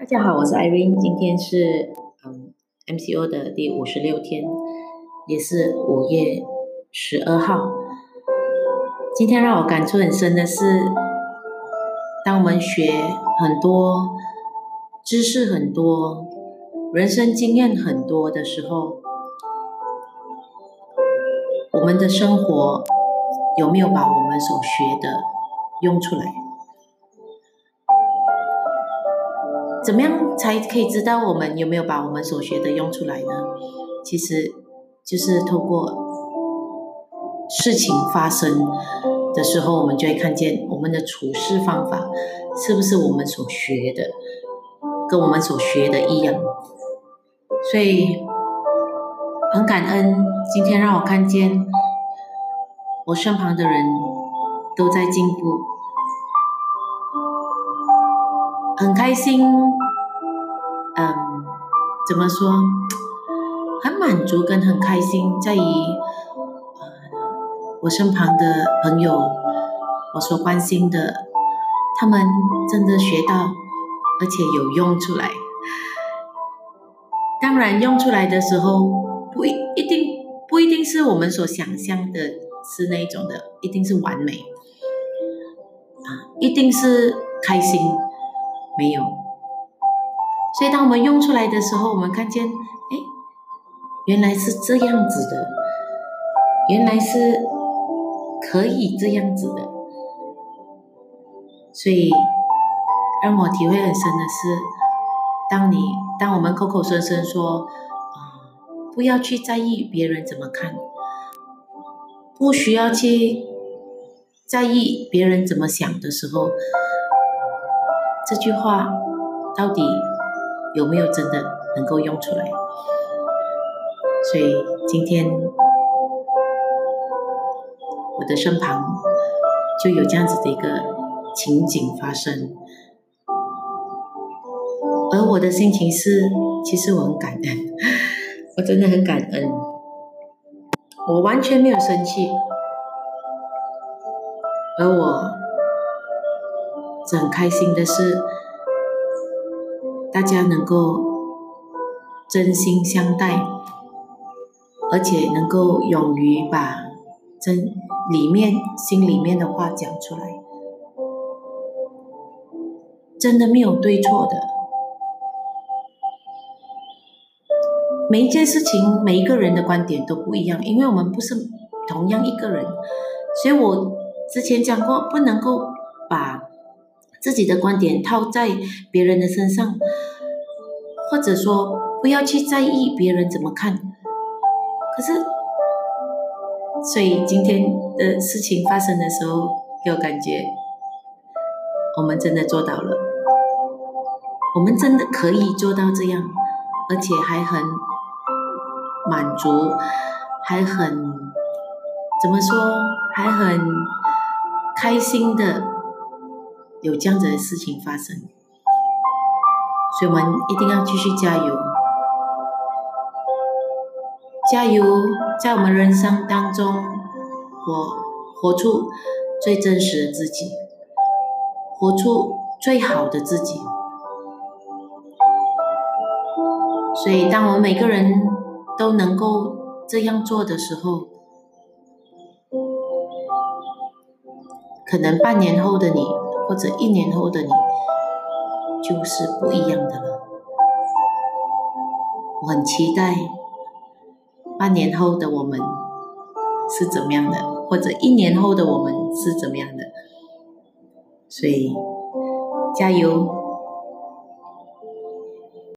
大家好，我是 Irene，今天是嗯 MCO 的第五十六天，也是五月十二号。今天让我感触很深的是，当我们学很多知识、很多人生经验很多的时候，我们的生活有没有把我们所学的用出来？怎么样才可以知道我们有没有把我们所学的用出来呢？其实就是透过事情发生的时候，我们就会看见我们的处事方法是不是我们所学的，跟我们所学的一样。所以很感恩，今天让我看见我身旁的人都在进步。很开心，嗯，怎么说？很满足跟很开心，在于，呃，我身旁的朋友，我所关心的，他们真的学到，而且有用出来。当然，用出来的时候，不一一定不一定是我们所想象的，是那种的，一定是完美，啊，一定是开心。没有，所以当我们用出来的时候，我们看见，哎，原来是这样子的，原来是可以这样子的，所以让我体会很深的是，当你当我们口口声声说，啊，不要去在意别人怎么看，不需要去在意别人怎么想的时候。这句话到底有没有真的能够用出来？所以今天我的身旁就有这样子的一个情景发生，而我的心情是，其实我很感恩，我真的很感恩，我完全没有生气，而我。很开心的是，大家能够真心相待，而且能够勇于把真里面心里面的话讲出来，真的没有对错的。每一件事情，每一个人的观点都不一样，因为我们不是同样一个人，所以我之前讲过，不能够把。自己的观点套在别人的身上，或者说不要去在意别人怎么看。可是，所以今天的事情发生的时候，给我感觉，我们真的做到了，我们真的可以做到这样，而且还很满足，还很怎么说，还很开心的。有这样子的事情发生，所以我们一定要继续加油，加油，在我们人生当中活活出最真实的自己，活出最好的自己。所以，当我们每个人都能够这样做的时候，可能半年后的你。或者一年后的你就是不一样的了。我很期待半年后的我们是怎么样的，或者一年后的我们是怎么样的。所以加油！